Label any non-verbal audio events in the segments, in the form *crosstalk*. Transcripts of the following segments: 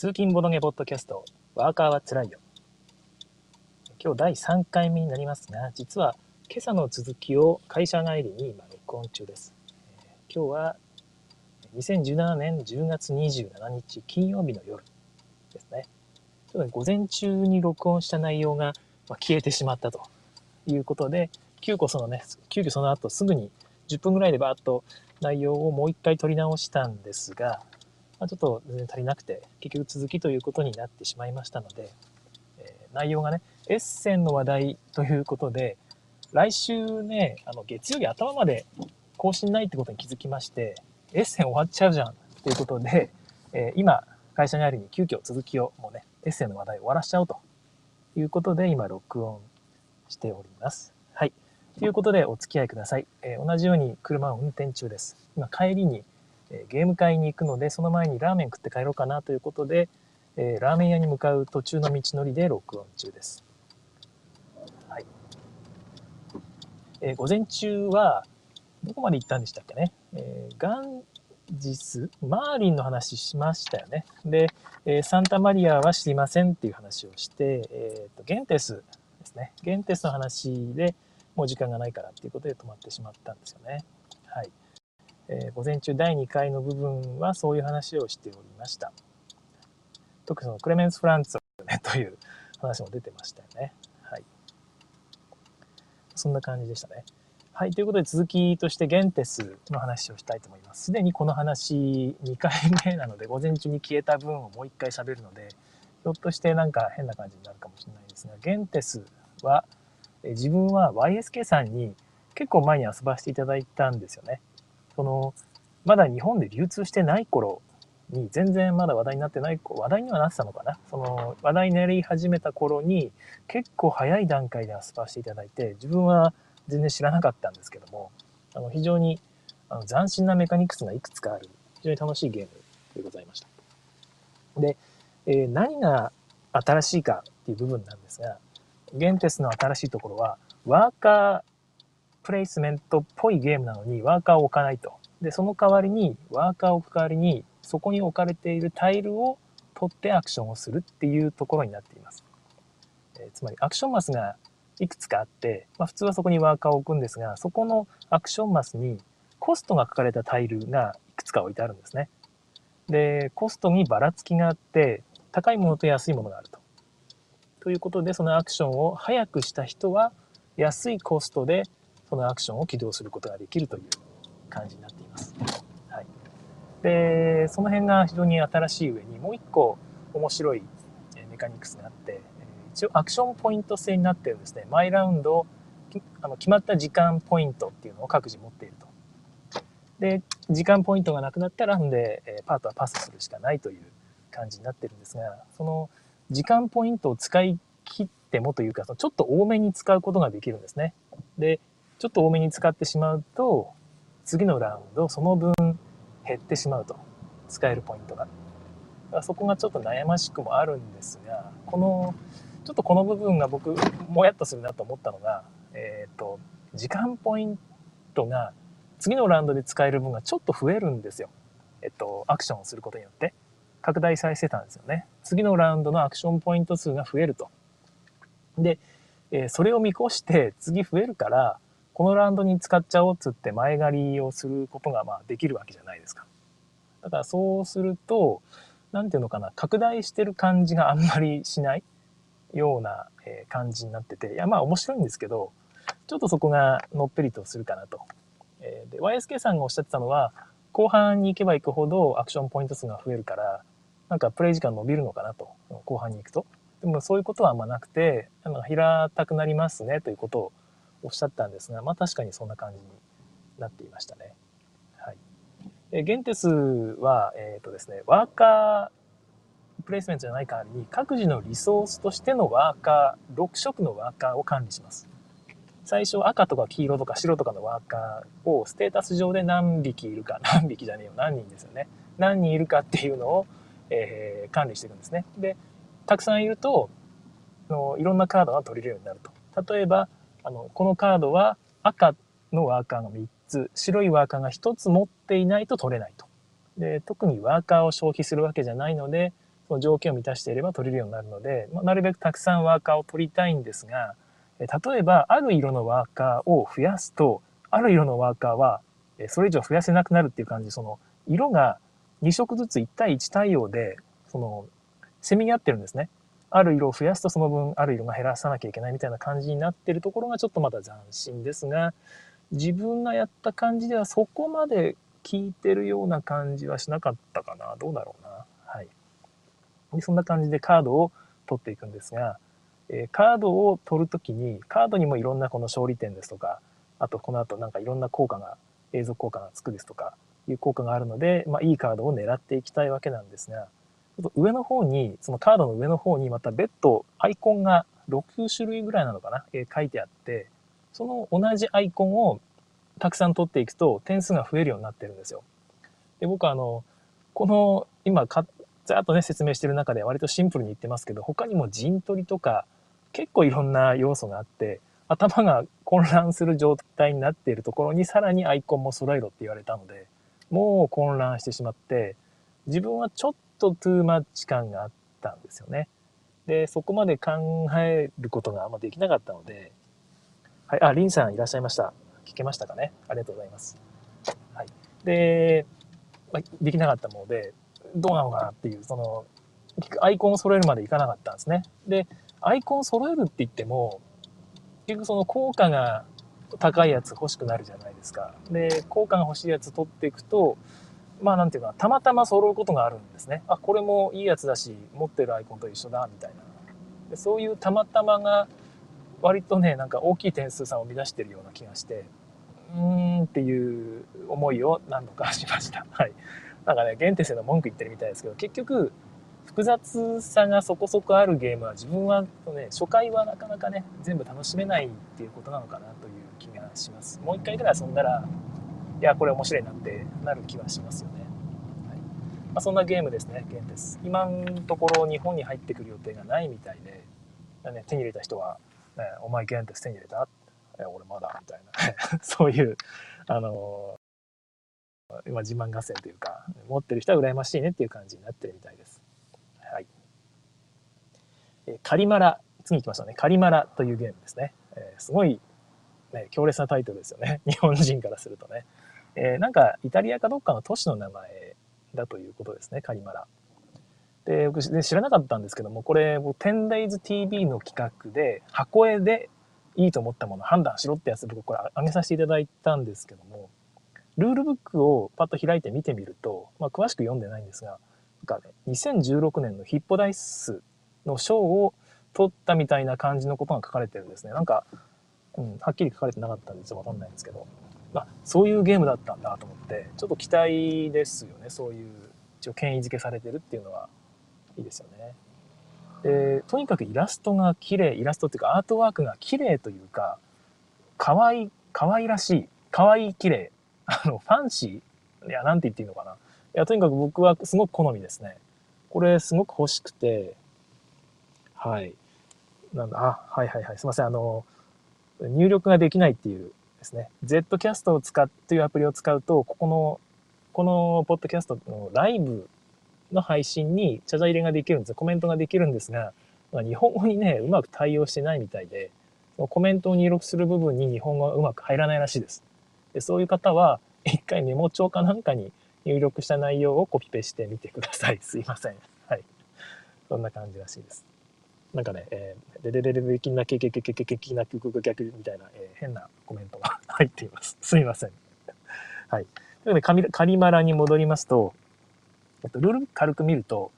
通勤ボドゲポッドキャスト、ワーカーはつらいよ。今日第3回目になりますが、実は今朝の続きを会社帰りに今録音中です。今日は2017年10月27日金曜日の夜ですね。ちょっと午前中に録音した内容が消えてしまったということで、急遽そのね、急遽その後すぐに10分ぐらいでバーッと内容をもう一回撮り直したんですが、まあ、ちょっと全然足りなくて、結局続きということになってしまいましたので、えー、内容がね、エッセンの話題ということで、来週ね、あの月曜日頭まで更新ないってことに気づきまして、エッセン終わっちゃうじゃんということで、えー、今、会社にあるに急遽続きをもうね、エッセンの話題終わらしちゃおうということで、今録音しております。はい。ということでお付き合いください。えー、同じように車を運転中です。今帰りにえゲーム会に行くので、その前にラーメン食って帰ろうかなということで、えー、ラーメン屋に向かう途中の道のりで録音中です。はい。えー、午前中は、どこまで行ったんでしたっけね？えー、ガンジス、マーリンの話しましたよね。で、えサンタマリアは知りませんっていう話をして、えっ、と、ゲンテスですね。ゲンテスの話でもう時間がないからっていうことで止まってしまったんですよね。はい。えー、午前中第2回の部分はそういう話をしておりました。特にそのクレメンス・フランツ、ね、という話も出てましたよね。はい。そんな感じでしたね。はい。ということで続きとしてゲンテスの話をしたいと思います。すでにこの話2回目なので、午前中に消えた分をもう1回喋るので、ひょっとしてなんか変な感じになるかもしれないですが、ゲンテスは、自分は YSK さんに結構前に遊ばせていただいたんですよね。その、まだ日本で流通してない頃に、全然まだ話題になってない、話題にはなってたのかなその、話題になり始めた頃に、結構早い段階で遊ばせていただいて、自分は全然知らなかったんですけども、あの、非常にあの斬新なメカニクスがいくつかある、非常に楽しいゲームでございました。で、えー、何が新しいかっていう部分なんですが、ゲンテスの新しいところは、ワーカープレイスメントっぽいゲームなのにワーカーを置かないと。で、その代わりに、ワーカーを置く代わりに、そこに置かれているタイルを取ってアクションをするっていうところになっています。えー、つまり、アクションマスがいくつかあって、まあ、普通はそこにワーカーを置くんですが、そこのアクションマスにコストが書かれたタイルがいくつか置いてあるんですね。で、コストにばらつきがあって、高いものと安いものがあると。ということで、そのアクションを早くした人は、安いコストでそのアクションを起動することができるという感じになっています。はい、で、その辺が非常に新しい上にもう一個面白いメカニクスがあって、一応アクションポイント制になってるんですね。毎ラウンド、あの決まった時間ポイントっていうのを各自持っていると。で、時間ポイントがなくなったらんで、えパートはパスするしかないという感じになってるんですが、その時間ポイントを使い切ってもというか、ちょっと多めに使うことができるんですね。で、ちょっと多めに使ってしまうと、次のラウンドその分減ってしまうと。使えるポイントが。そこがちょっと悩ましくもあるんですが、この、ちょっとこの部分が僕、もやっとするなと思ったのが、えっ、ー、と、時間ポイントが次のラウンドで使える分がちょっと増えるんですよ。えっと、アクションをすることによって。拡大されてたんですよね。次のラウンドのアクションポイント数が増えると。で、えー、それを見越して次増えるから、このラウンドに使っちゃおうっつって前借りをすることがまあできるわけじゃないですか。だからそうすると、なんていうのかな、拡大してる感じがあんまりしないような感じになってて、いやまあ面白いんですけど、ちょっとそこがのっぺりとするかなと。えで、YSK さんがおっしゃってたのは、後半に行けば行くほどアクションポイント数が増えるから、なんかプレイ時間伸びるのかなと、後半に行くと。でもそういうことはあんまなくて、あの平たくなりますねということをおっしゃったんですが、まあ確かにそんな感じになっていましたね。はい。えゲンテスは、えっ、ー、とですね、ワーカープレイスメントじゃない代わりに、各自のリソースとしてのワーカー、6色のワーカーを管理します。最初赤とか黄色とか白とかのワーカーをステータス上で何匹いるか、何匹じゃねえよ、何人ですよね。何人いるかっていうのを、えー、管理していくんですね。で、たくさんいると、のいろんなカードが取れるようになると。例えば、あの、このカードは赤のワーカーが3つ、白いワーカーが1つ持っていないと取れないと。で、特にワーカーを消費するわけじゃないので、その条件を満たしていれば取れるようになるので、まあ、なるべくたくさんワーカーを取りたいんですが、例えばある色のワーカーを増やすとある色のワーカーはそれ以上増やせなくなるっていう感じその色が2色ずつ1対1対応でそのせめぎ合ってるんですね。ある色を増やすとその分ある色が減らさなきゃいけないみたいな感じになってるところがちょっとまだ斬新ですが自分がやった感じではそこまで効いてるような感じはしなかったかな。どうだろうな。はい。でそんな感じでカードを取っていくんですが、えー、カードを取るときにカードにもいろんなこの勝利点ですとかあとこの後なんかいろんな効果が永続効果がつくですとかいう効果があるので、まあ、いいカードを狙っていきたいわけなんですがょっと上の方にそのカードの上の方にまた別途アイコンが6種類ぐらいなのかな、えー、書いてあってその同じアイコンをたくさん取っていくと点数が増えるようになってるんですよ。で僕はあのこの今かざっとね説明してる中で割とシンプルに言ってますけど他にも陣取りとか結構いろんな要素があって頭が混乱する状態になっているところにさらにアイコンも揃えろって言われたのでもう混乱してしまって自分はちょっとトゥーマッチ感があったんですよね。でそこまで考えることがあんまできなかったのではい、あ、リンさんいらっしゃいました。聞けましたかね？ありがとうございます。はい。で、ま、できなかったもので、どうなのかなっていう、その、アイコンを揃えるまでいかなかったんですね。で、アイコン揃えるって言っても、結局その効果が高いやつ欲しくなるじゃないですか。で、効果が欲しいやつ取っていくと、まあなんていうか、たまたま揃うことがあるんですね。あ、これもいいやつだし、持ってるアイコンと一緒だ、みたいな。でそういうたまたまが割とね、なんか大きい点数差を乱してるような気がして、うーんっていう思いを何度かしました。*laughs* はい。なんかね、ゲンテセの文句言ってるみたいですけど、結局、複雑さがそこそこあるゲームは自分はね、初回はなかなかね、全部楽しめないっていうことなのかなという気がします。もう一回ぐらい遊んだら、いや、これ面白いなってなる気はしますよね。はいまあ、そんなゲームですね、ゲンテス。今のところ日本に入ってくる予定がないみたいで、ね、手に入れた人はね、お前ゲンテス手に入れた？え俺まだみたいな *laughs* そういう、あのー、今自慢合戦というか、持ってる人は羨ましいねっていう感じになってるみたいです。はい。えカリマラ、次行きましょうね。カリマラというゲームですね。えー、すごい、ね、強烈なタイトルですよね。*laughs* 日本人からするとね。えー、なんかイタリアかどっかの都市の名前だということですね、カリマラ。で、僕知らなかったんですけども、これ、10days TV の企画で、箱絵でいいと思ったもの判断しろってやつ僕これ上げさせていただいたんですけども、ルールブックをパッと開いて見てみると、まあ、詳しく読んでないんですが、なんかね、2016年のヒッポダイスの賞を取ったみたいな感じのことが書かれてるんですね。なんか、うん、はっきり書かれてなかったんでちょっとわかんないんですけど、まあ、そういうゲームだったんだと思って、ちょっと期待ですよね。そういう、一応権威づけされてるっていうのは。いいですよね。で、とにかくイラストが綺麗、イラストっていうかアートワークが綺麗というか、可愛い、可愛らしい、可愛い綺麗、あの、ファンシー、いや、なんて言っていいのかな。いや、とにかく僕はすごく好みですね。これすごく欲しくて、はい。なんだ、あ、はいはいはい。すいません。あの、入力ができないっていうですね。Zcast を使っていうアプリを使うと、ここの、このポッドキャストのライブの配信にチャジャ入れができるんです。コメントができるんですが、日本語にね、うまく対応してないみたいで、コメントを入力する部分に日本語がうまく入らないらしいです。でそういう方は、一回メモ帳かなんかに入力した内容をコピペしてみてください。すいません。はい。そんな感じらしいです。なんかね、えー、デデデデデキナケケケケケケキナククク逆みたいな、えー、変なコメントが *laughs* 入っています。すいません。はい。ということで、カリマラに戻りますと、えっと、ルール軽く見ると、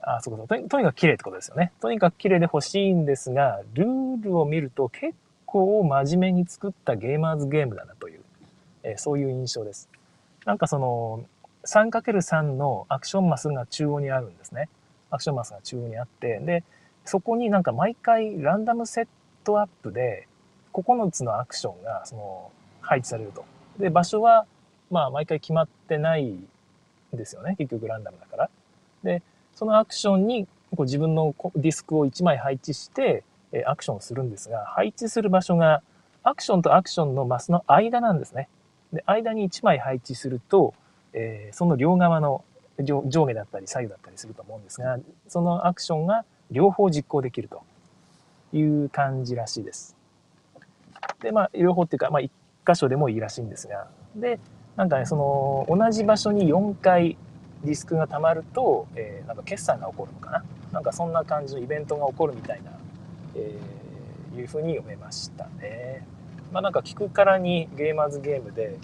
あ、そうかと、とにかく綺麗ってことですよね。とにかく綺麗で欲しいんですが、ルールを見ると結構真面目に作ったゲーマーズゲームだなという、えー、そういう印象です。なんかその、3×3 のアクションマスが中央にあるんですね。アクションマスが中央にあって、で、そこになんか毎回ランダムセットアップで9つのアクションがその配置されると。で、場所はまあ毎回決まってないですよね。結局ランダムだから。で、そのアクションにこう自分のディスクを1枚配置して、えアクションをするんですが、配置する場所がアクションとアクションのマスの間なんですね。で、間に1枚配置すると、えー、その両側の上下だったり左右だったりすると思うんですが、そのアクションが両方実行できるという感じらしいです。で、まあ、両方っていうか、まあ、1箇所でもいいらしいんですが、で、なんかね、その、同じ場所に4回ディスクが溜まると、えー、なんか決算が起こるのかな。なんかそんな感じのイベントが起こるみたいな、えー、いうふうに読めましたね。まあなんか聞くからにゲーマーズゲームで、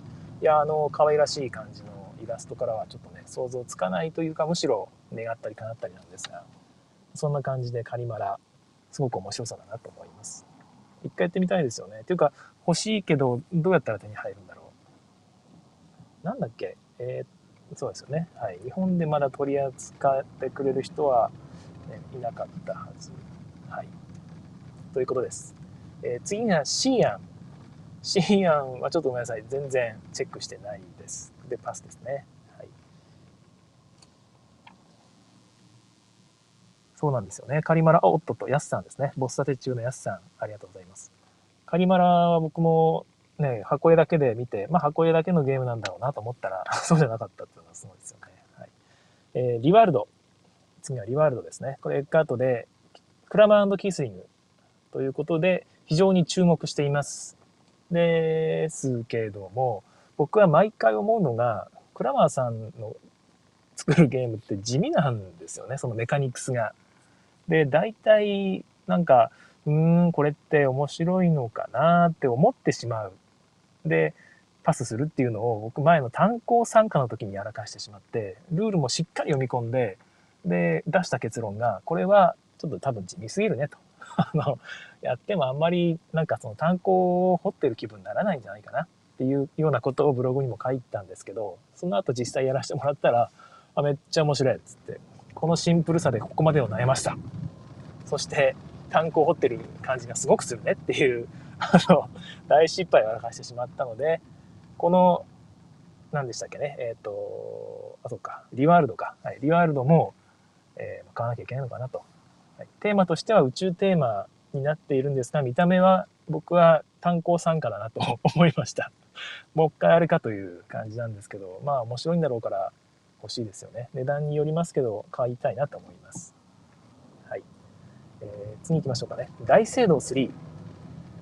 いや、あの、可愛らしい感じのイラストからはちょっとね、想像つかないというか、むしろ願ったり叶ったりなんですが、そんな感じでカニマラ、すごく面白さだなと思います。一回やってみたいですよね。っていうか、欲しいけど、どうやったら手に入るんだろう。なんだっけ？えー、そうですよね。はい。日本でまだ取り扱ってくれる人は、ね、いなかったはず。はい。ということです。えー、次がシーアン。シーアンはちょっとごめんなさい。全然チェックしてないです。で、パスですね。はい。そうなんですよね。カリマラ、おっとっと、ヤスさんですね。ボス立て中のヤスさん、ありがとうございます。カリマラは僕もね、箱絵だけで見て、まあ箱絵だけのゲームなんだろうなと思ったら、*laughs* そうじゃなかったっていうのがすごいですよね。はい。えー、リワールド。次はリワールドですね。これエッカートで、クラマーキースリングということで、非常に注目しています。ですけれども、僕は毎回思うのが、クラマーさんの作るゲームって地味なんですよね、そのメカニクスが。で、大体、なんか、うーん、これって面白いのかなって思ってしまう。で、パスするっていうのを僕前の単行参加の時にやらかしてしまって、ルールもしっかり読み込んで、で、出した結論が、これはちょっと多分地味すぎるねと。*laughs* あの、やってもあんまりなんかその単行を掘ってる気分にならないんじゃないかなっていうようなことをブログにも書いたんですけど、その後実際やらせてもらったら、あ、めっちゃ面白いっつって、このシンプルさでここまでを悩ました。そして、炭鉱を掘ってる感じがすごくするねっていう、あの、大失敗をらかしてしまったので、この、何でしたっけね、えっ、ー、と、あ、そうか、リワールドか。はい、リワールドも、えー、買わなきゃいけないのかなと。はい、テーマとしては宇宙テーマになっているんですが、見た目は僕は炭鉱参加だなと思いました。もう一回あれかという感じなんですけど、まあ面白いんだろうから欲しいですよね。値段によりますけど、買いたいなと思います。はいえー、次行きましょうかね。大聖堂3。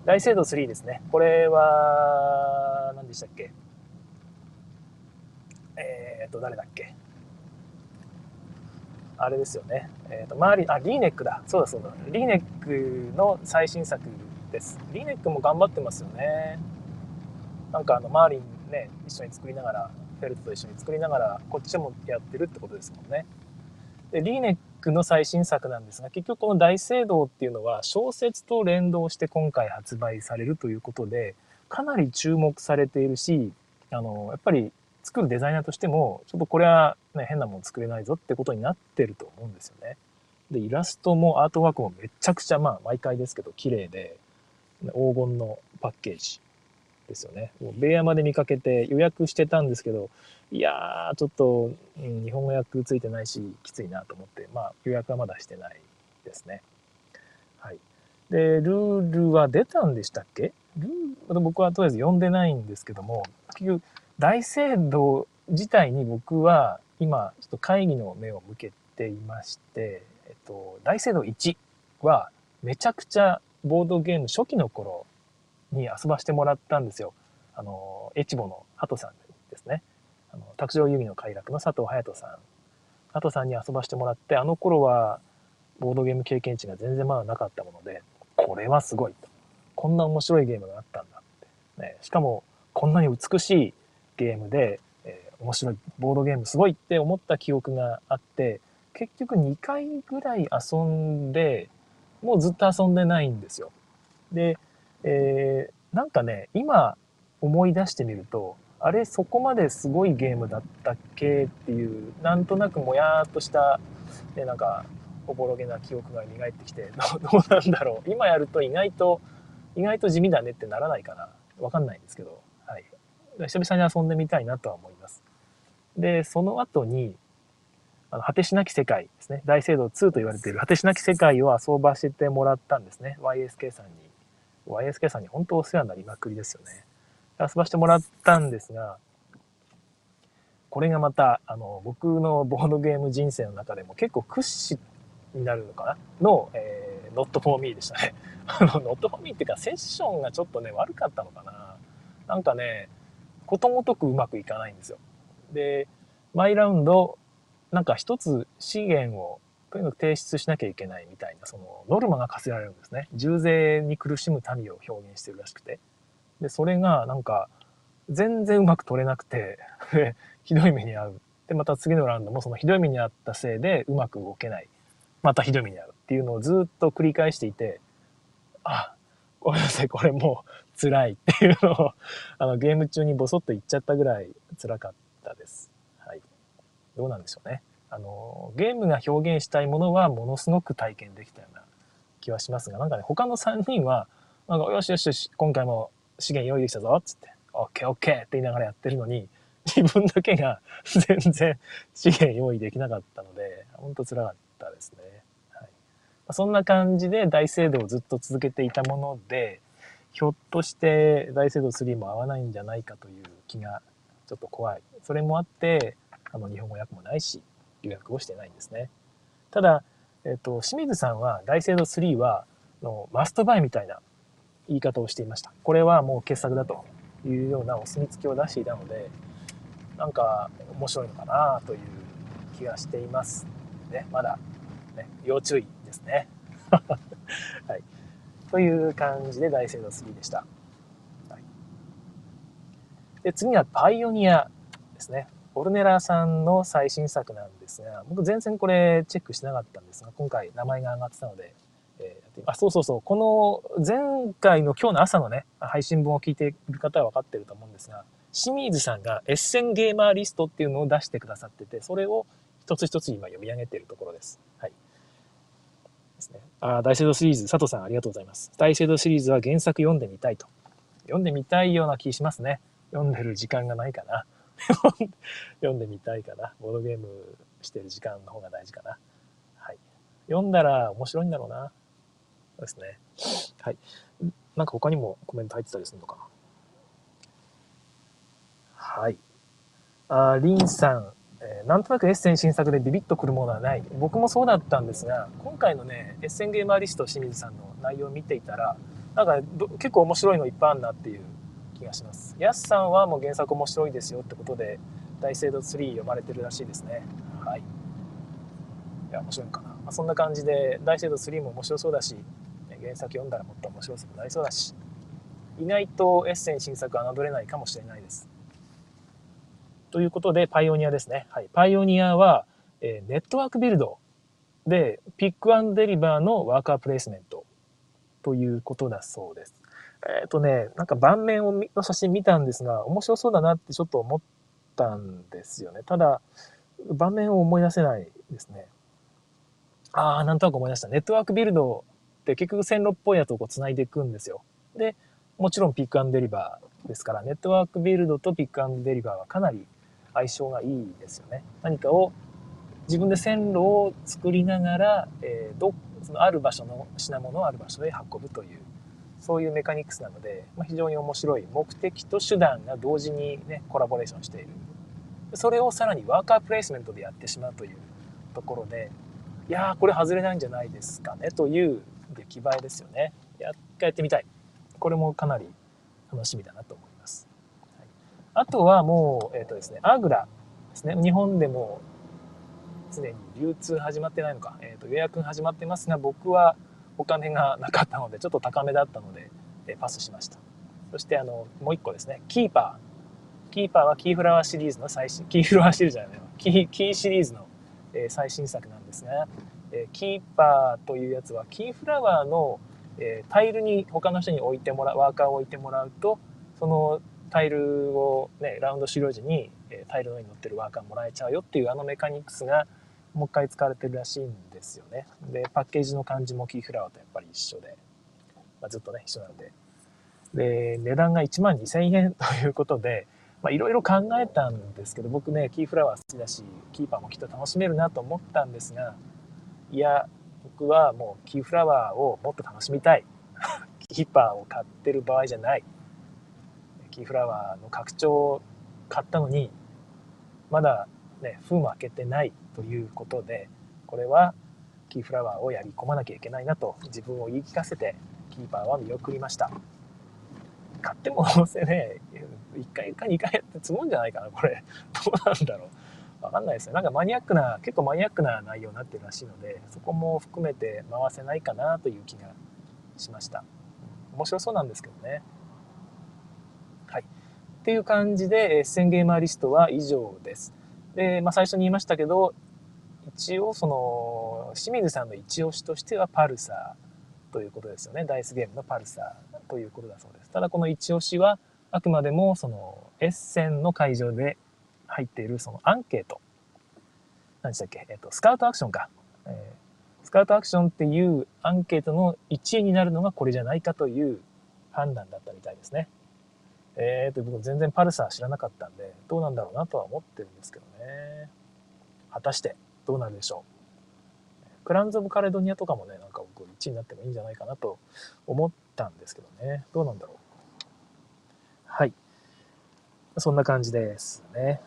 大聖堂3ですね。これは、何でしたっけ？えっ、と、誰だっけ？あれですよね。えっ、ー、と、周り、あ、リーネックだ。そうだそうだ。リーネックの最新作です。リーネックも頑張ってますよね。なんかあの、周りにね、一緒に作りながら、フェルトと一緒に作りながら、こっちもやってるってことですもんね。で、リーネックの最新作なんですが、結局この大聖堂っていうのは小説と連動して今回発売されるということで、かなり注目されているし、あの、やっぱり作るデザイナーとしても、ちょっとこれは、ね、変なもの作れないぞってことになってると思うんですよね。で、イラストもアートワークもめちゃくちゃ、まあ、毎回ですけど、綺麗で、黄金のパッケージですよね。もうベアまで見かけて予約してたんですけど、いやー、ちょっと、うん、日本語訳ついてないし、きついなと思って、まあ、予約はまだしてないですね。はい。で、ルールは出たんでしたっけ？ルール、僕はとりあえず読んでないんですけども、結局、大聖堂自体に僕は今、ちょっと会議の目を向けていまして、えっと、大聖堂1はめちゃくちゃボードゲーム初期の頃に遊ばしてもらったんですよ。あの、エチボのハトさんですね。あの、卓上遊戯の快楽の佐藤隼人さん。佐藤さんに遊ばしてもらって、あの頃は、ボードゲーム経験値が全然まだなかったもので、これはすごいと。こんな面白いゲームがあったんだって。ね、しかも、こんなに美しいゲームで、えー、面白い、ボードゲームすごいって思った記憶があって、結局2回ぐらい遊んで、もうずっと遊んでないんですよ。で、えー、なんかね、今思い出してみると、あれそこまですごいゲームだったっけっていう、なんとなくもやーっとした、ね、なんか、おぼろげな記憶が蘇ってきて、*laughs* どうなんだろう。今やると意外と、意外と地味だねってならないかな。わかんないんですけど、はい。久々に遊んでみたいなとは思います。で、その後に、あの、果てしなき世界ですね。大聖堂2と言われている果てしなき世界を遊ばせてもらったんですね。YSK さんに。YSK さんに本当お世話になりまくりですよね。遊ばしてもらったんですが、これがまた、あの、僕のボードゲーム人生の中でも結構屈指になるのかなの、えー、Not for me でしたね。*laughs* あの、Not for me っていうか、セッションがちょっとね、悪かったのかな。なんかね、ことごとくうまくいかないんですよ。で、毎ラウンド、なんか一つ資源をとにかく提出しなきゃいけないみたいな、そのノルマが課せられるんですね。重税に苦しむ民を表現してるらしくて。で、それがなんか、全然うまく取れなくて、*laughs* ひどい目に遭う。で、また次のラウンドもそのひどい目に遭ったせいでうまく動けない。またひどい目に遭うっていうのをずっと繰り返していて、あ、ごめんなさい、これもう辛いっていうのを、あの、ゲーム中にボソッと言っちゃったぐらい辛かったです。はい。どうなんでしょうね。あの、ゲームが表現したいものはものすごく体験できたような気はしますが、なんかね、他の3人は、なんか、よしよしよし、今回も資源用意できたぞっ、つって、オッケーオッケーって言いながらやってるのに、*laughs* 自分だけが *laughs* 全然資源用意できなかったので、ほんと辛かったですね。はい、そんな感じで大聖堂をずっと続けていたもので、ひょっとして大聖堂3も合わないんじゃないかという気がちょっと怖い。それもあって、あの、日本語訳もないし、留学をしてないんですね。ただ、えっ、と、清水さんは大聖堂3は、のマストバイみたいな言い方をしていました。これはもう傑作だというようなお墨付きを出していたので、なんか面白いのかなという気がしています。ね、まだ、ね、要注意ですね。*laughs* はい。という感じで大聖堂3でした。はい、で次はパイオニアですね。オルネラさんの最新作なんですが、僕全然これチェックしなかったんですが、今回名前が上がってたので、えー、あ、そうそうそう、この前回の今日の朝のね、配信分を聞いている方は分かってると思うんですが、清水さんがエッセンゲーマーリストっていうのを出してくださってて、それを一つ一つ今読み上げているところです。はい。ですね。あ、大聖堂シリーズ、佐藤さんありがとうございます。大聖堂シリーズは原作読んでみたいと。読んでみたいような気しますね。読んでる時間がないかな。読んでみたいかな。ボードゲームしてる時間の方が大事かな。はい。読んだら面白いんだろうな。そうですね。はい。なんか他にもコメント入ってたりするのかな。はい。あリンさん、えー、なんとなくエッセン新作でビビッとくるものはない。僕もそうだったんですが、今回のね、エッセンゲーマーリスト清水さんの内容を見ていたら、なんか結構面白いのいっぱいあるなっていう気がします。ヤスさんはもう原作面白いですよってことで、大聖堂3読まれてるらしいですね。はい。いや、面白いのかな。まあ、そんな感じで、大聖堂3も面白そうだし、原作読んだらもっと面白そうになりそうだし、意外とエッセン新作侮れないかもしれないです。ということで、パイオニアですね。はい。パイオニアは、えー、ネットワークビルドで、ピックアンデリバーのワーカープレイスメントということだそうです。えっ、ー、とね、なんか盤面をの写真見たんですが、面白そうだなってちょっと思ったんですよね。ただ、盤面を思い出せないですね。ああ、なんとなく思い出した。ネットワークビルドって結局線路っぽいやつをこう繋いでいくんですよ。で、もちろんピックアンドデリバーですから、ネットワークビルドとピックアンドデリバーはかなり相性がいいですよね。何かを自分で線路を作りながら、えー、どそのある場所の品物をある場所へ運ぶというそういうメカニクスなので、まあ、非常に面白い目的と手段が同時にねコラボレーションしている。それをさらにワーカープレイスメントでやってしまうというところでいやーこれ外れないんじゃないですかねという出来栄えですよね。やっやってみたい。これもかなり楽しみだなと思います、はい、あとはもうえっ、ー、とですねアグラですね。日本でもすでに流通始まってないのか、えー、と予約始まってますが僕はお金がなかったので、ちょっと高めだったので、えパスしました。そして、あの、もう一個ですね、キーパー。キーパーはキーフラワーシリーズの最新、キーフラワーシリーズじゃないのキー、キーシリーズの、え最新作なんですが、えキーパーというやつは、キーフラワーの、えタイルに他の人に置いてもらう、ワーカーを置いてもらうと、そのタイルをね、ラウンド終了時に、えタイルの上に乗ってるワーカーもらえちゃうよっていうあのメカニクスが、もう一回使われてるらしいんですよね。で、パッケージの感じもキーフラワーとやっぱり一緒で、まあ、ずっとね、一緒なんで。で、値段が1万2000円 *laughs* ということで、まあいろいろ考えたんですけど、僕ね、キーフラワー好きだし、キーパーもきっと楽しめるなと思ったんですが、いや、僕はもうキーフラワーをもっと楽しみたい。*laughs* キーパーを買ってる場合じゃない。キーフラワーの拡張を買ったのに、まだね、封も開けてないということで、これはキーフラワーをやり込まなきゃいけないなと自分を言い聞かせて、キーパーは見送りました。買ってもどうせね、1回か2回やって積むんじゃないかな、これ。どうなんだろう。わかんないですね。なんかマニアックな、結構マニアックな内容になってるらしいので、そこも含めて回せないかなという気がしました。面白そうなんですけどね。はい。っていう感じで、エッセンゲーマーリストは以上です。で、まあ、最初に言いましたけど、一応その、清水さんの一押しとしてはパルサーということですよね。ダイスゲームのパルサーということだそうです。ただこの一押しは、あくまでもその、エッセンの会場で入っているそのアンケート。何でしたっけ？えっと、スカウトアクションか。えー、スカウトアクションっていうアンケートの1位になるのがこれじゃないかという判断だったみたいですね。えーと、僕全然パルサー知らなかったんで、どうなんだろうなとは思ってるんですけどね。果たしてどうなるでしょう。クランズ・オブ・カレドニアとかもね、なんか僕1位になってもいいんじゃないかなと思ったんですけどね。どうなんだろう。はい。そんな感じですね。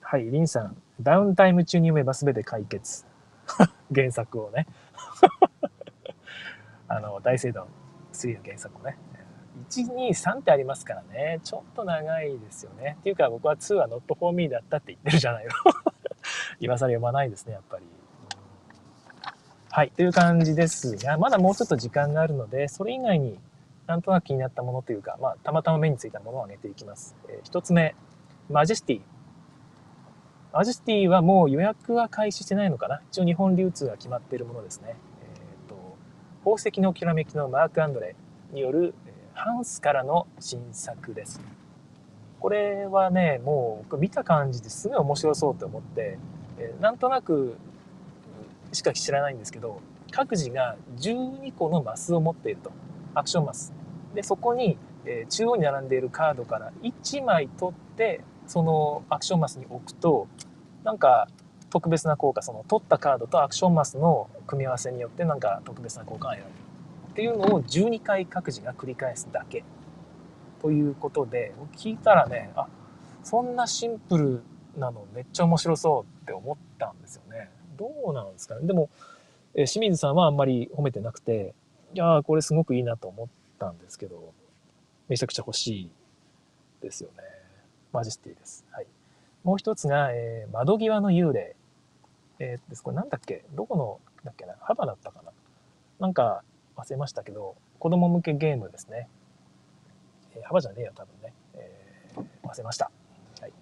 はい、リンさん。ダウンタイム中に読めば全て解決。*laughs* 原作をね。*laughs* あの、大聖堂3の原作をね。123ってありますからね。ちょっと長いですよね。っていうか僕は2は not for me だったって言ってるじゃないの。今更読まないですね、やっぱり。はい。という感じですが、まだもうちょっと時間があるので、それ以外になんとなく気になったものというか、まあ、たまたま目についたものを挙げていきます。えー、一つ目、マジェスティ。マジェスティはもう予約は開始してないのかな？一応日本流通が決まっているものですね。えっ、ー、と、宝石のきらめきのマーク・アンドレによるえハンスからの新作です。これはね、もう僕見た感じですごい面白そうと思って、えなんとなくしか知らないんですけど、各自が12個のマスを持っていると。アクションマス。で、そこに、え中央に並んでいるカードから1枚取って、そのアクションマスに置くと、なんか特別な効果、その取ったカードとアクションマスの組み合わせによってなんか特別な効果が得られる。っていうのを12回各自が繰り返すだけということで聞いたらねあそんなシンプルなのめっちゃ面白そうって思ったんですよね。どうなんですかね。でも、え清水さんはあんまり褒めてなくていやこれすごくいいなと思ったんですけどめちゃくちゃ欲しいですよね。マジェスティです、はい、もう一つが、えー、窓際の幽霊。えー、これなんだっけ？どこのだっけな？幅だったかな？なんか忘れましたけど、子供向けゲームですね。えー、幅じゃねえよ、多分ね。えー、忘れました。はい。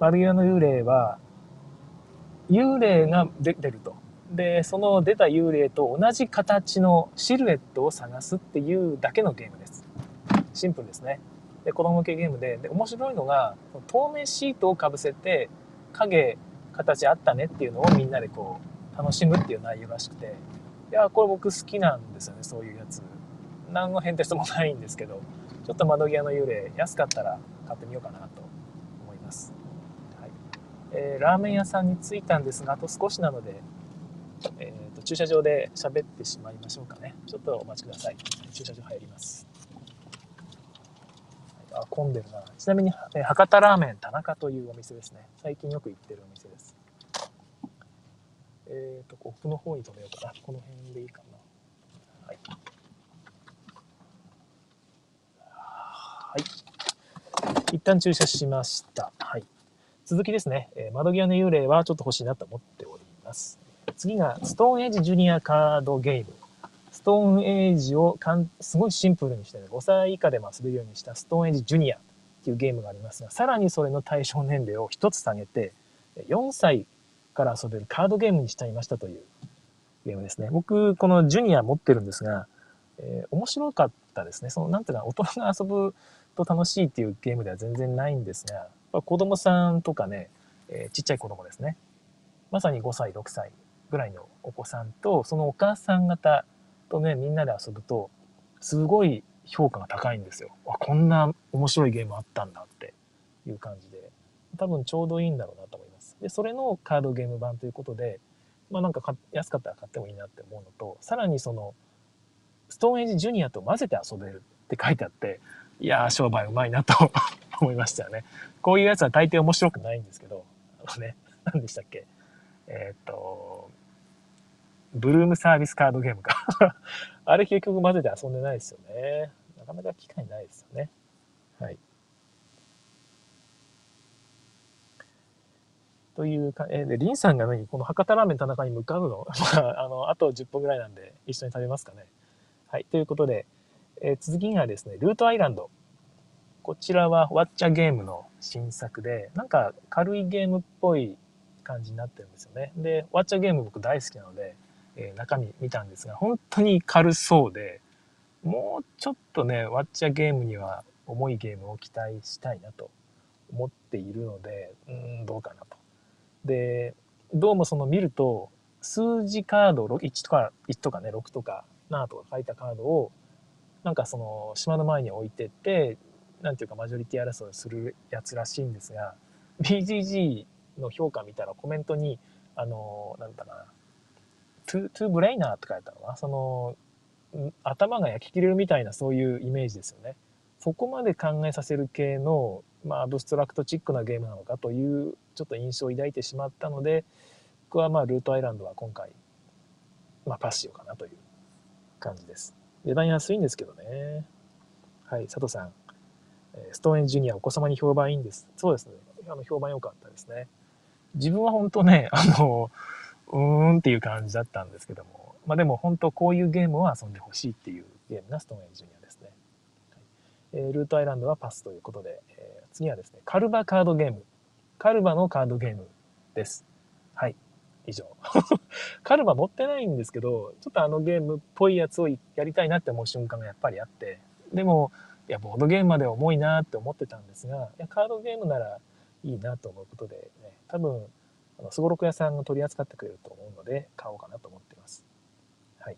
丸岩の幽霊は、幽霊が出てると。で、その出た幽霊と同じ形のシルエットを探すっていうだけのゲームです。シンプルですね。で、子供向けゲームで、で、面白いのが、透明シートをかぶせて、影、形あったねっていうのをみんなでこう、楽しむっていう内容らしくて、いや、これ僕好きなんですよね、そういうやつ。何の変テストもないんですけど、ちょっと窓際の幽霊、安かったら買ってみようかなと。えー、ラーメン屋さんに着いたんですが、あと少しなので、えーと、駐車場で喋ってしまいましょうかね。ちょっとお待ちください。駐車場入ります。あ、混んでるな。ちなみに、えー、博多ラーメン田中というお店ですね。最近よく行ってるお店です。えっ、ー、と、奥の方に止めようかな。この辺でいいかな。はい。はい。一旦駐車しました。はい。続きですね。えー、窓際の幽霊はちょっと欲しいなと思っております。次が、ストーンエイジジュニアカードゲーム。ストーンエイジをかんすごいシンプルにして、ね、5歳以下でも遊べるようにしたストーンエイジジュニアっていうゲームがありますが、さらにそれの対象年齢を1つ下げて、4歳から遊べるカードゲームにしちゃいましたというゲームですね。僕、このジュニア持ってるんですが、えー、面白かったですね。その、なんていうか、大人が遊ぶと楽しいっていうゲームでは全然ないんですが、ま子供さんとかね、えー、ちっちゃい子供ですね。まさに5歳、6歳ぐらいのお子さんと、そのお母さん方とね、みんなで遊ぶと、すごい評価が高いんですよ。あ、こんな面白いゲームあったんだっていう感じで。多分ちょうどいいんだろうなと思います。で、それのカードゲーム版ということで、まあなんか安かったら買ってもいいなって思うのと、さらにその、ストーンエイジジュニアと混ぜて遊べるって書いてあって、いやー、商売うまいなと *laughs* 思いましたよね。こういうやつは大抵面白くないんですけど、あのね、何でしたっけ？えー、っと、ブルームサービスカードゲームか *laughs* あれ結局混ぜて遊んでないですよね。なかなか機会ないですよね。はい。というか、えー、で、リンさんが何？この博多ラーメン田中に向かうの？*laughs* まあ、あの、あと10分ぐらいなんで一緒に食べますかね。はい。ということで、えー、続きがですね、ルートアイランド。こちらはワッチャゲームの新作で、なんか軽いゲームっぽい感じになってるんですよね。で、ワッチャゲーム僕大好きなので、えー、中身見たんですが、本当に軽そうで、もうちょっとね、ワッチャゲームには重いゲームを期待したいなと思っているので、うん、どうかなと。で、どうもその見ると、数字カード1とか、1とかね、6とか7とか書いたカードを、なんかその島の前に置いてって、なんていうかマジョリティ争いをするやつらしいんですが、BGG の評価見たらコメントに、あの、なんだな、 too、too brainer って書いたのかな？その、頭が焼き切れるみたいなそういうイメージですよね。そこまで考えさせる系の、まあ、アブストラクトチックなゲームなのかというちょっと印象を抱いてしまったので僕はまあルートアイランドは今回、まあ、パスしようかなという感じです。値段安いんですけどね。はい、佐藤さん。ストーンエンジュニアお子様に評判いいんです。そうですね。あの評判良かったですね。自分は本当ね、*laughs* あの、うーんっていう感じだったんですけども、まあでも本当こういうゲームを遊んでほしいっていうゲームなストーンエンジュニアですね。はい、えー、ルートアイランドはパスということで、えー、次はですね、カルバカードゲーム。カルバのカードゲームです。はい。以上。*laughs* カルバ持ってないんですけど、ちょっとあのゲームっぽいやつをやりたいなって思う瞬間がやっぱりあって、でも、いや、ボードゲームまで重いなって思ってたんですが、いや、カードゲームならいいなと思うことで、ね、多分、あの、すごろく屋さんが取り扱ってくれると思うので、買おうかなと思っています。はい。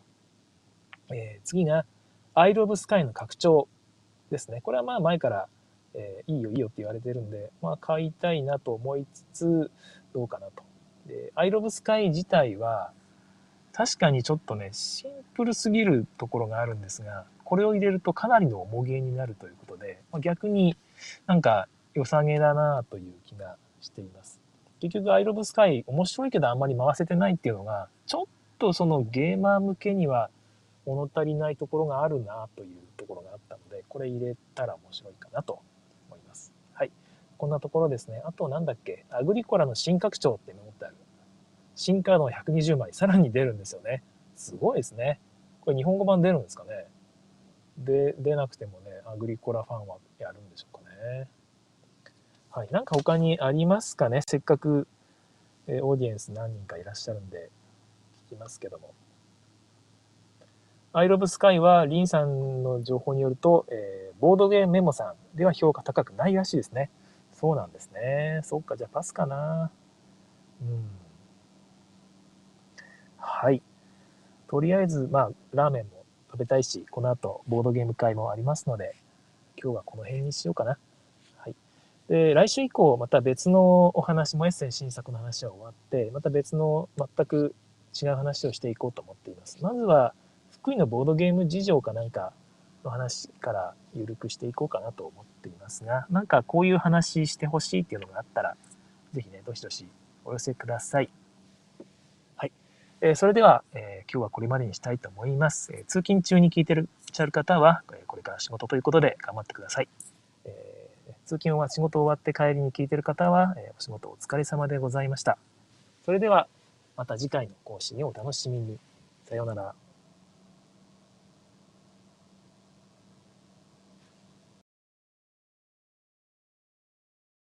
えー、次が、アイル・オブ・スカイの拡張ですね。これはまあ前から、えー、いいよいいよって言われてるんで、まあ買いたいなと思いつつ、どうかなと。で、アイロブスカイ自体は、確かにちょっとね、シンプルすぎるところがあるんですが、これを入れるとかなりの重げになるということで、ま、逆になんか良さげだなという気がしています。結局、アイロブスカイ面白いけどあんまり回せてないっていうのが、ちょっとそのゲーマー向けには物足りないところがあるなというところがあったので、これ入れたら面白いかなと思います。はいこんなところですね。あとなんだっけ、アグリコラの新拡張っていうのってある。新カードが120枚、さらに出るんですよね。すごいですね。これ日本語版出るんですかね。で、出なくてもね、アグリコラファンはやるんでしょうかね。はい。なんか他にありますかね？せっかく、え、オーディエンス何人かいらっしゃるんで、聞きますけども。アイロブスカイは、リンさんの情報によると、えー、ボードゲームメモさんでは評価高くないらしいですね。そうなんですね。そっか、じゃあパスかな。うん。はい。とりあえず、まあ、ラーメンも食べたいし、この後、ボードゲーム会もありますので、今日はこの辺にしようかな。はい。で、来週以降、また別のお話もエッセン新作の話は終わって、また別の全く違う話をしていこうと思っています。まずは、福井のボードゲーム事情かなんかの話から緩くしていこうかなと思っていますが、なんかこういう話してほしいっていうのがあったら、ぜひね、どしどしお寄せくださ。い。え、それでは、え、今日はこれまでにしたいと思います。え、通勤中に聞いてるっしゃる方は、えこれから仕事ということで頑張ってください。え通勤は仕事終わって帰りに聞いてる方は、えお仕事お疲れ様でございました。それでは、また次回の更新をお楽しみに。さようなら。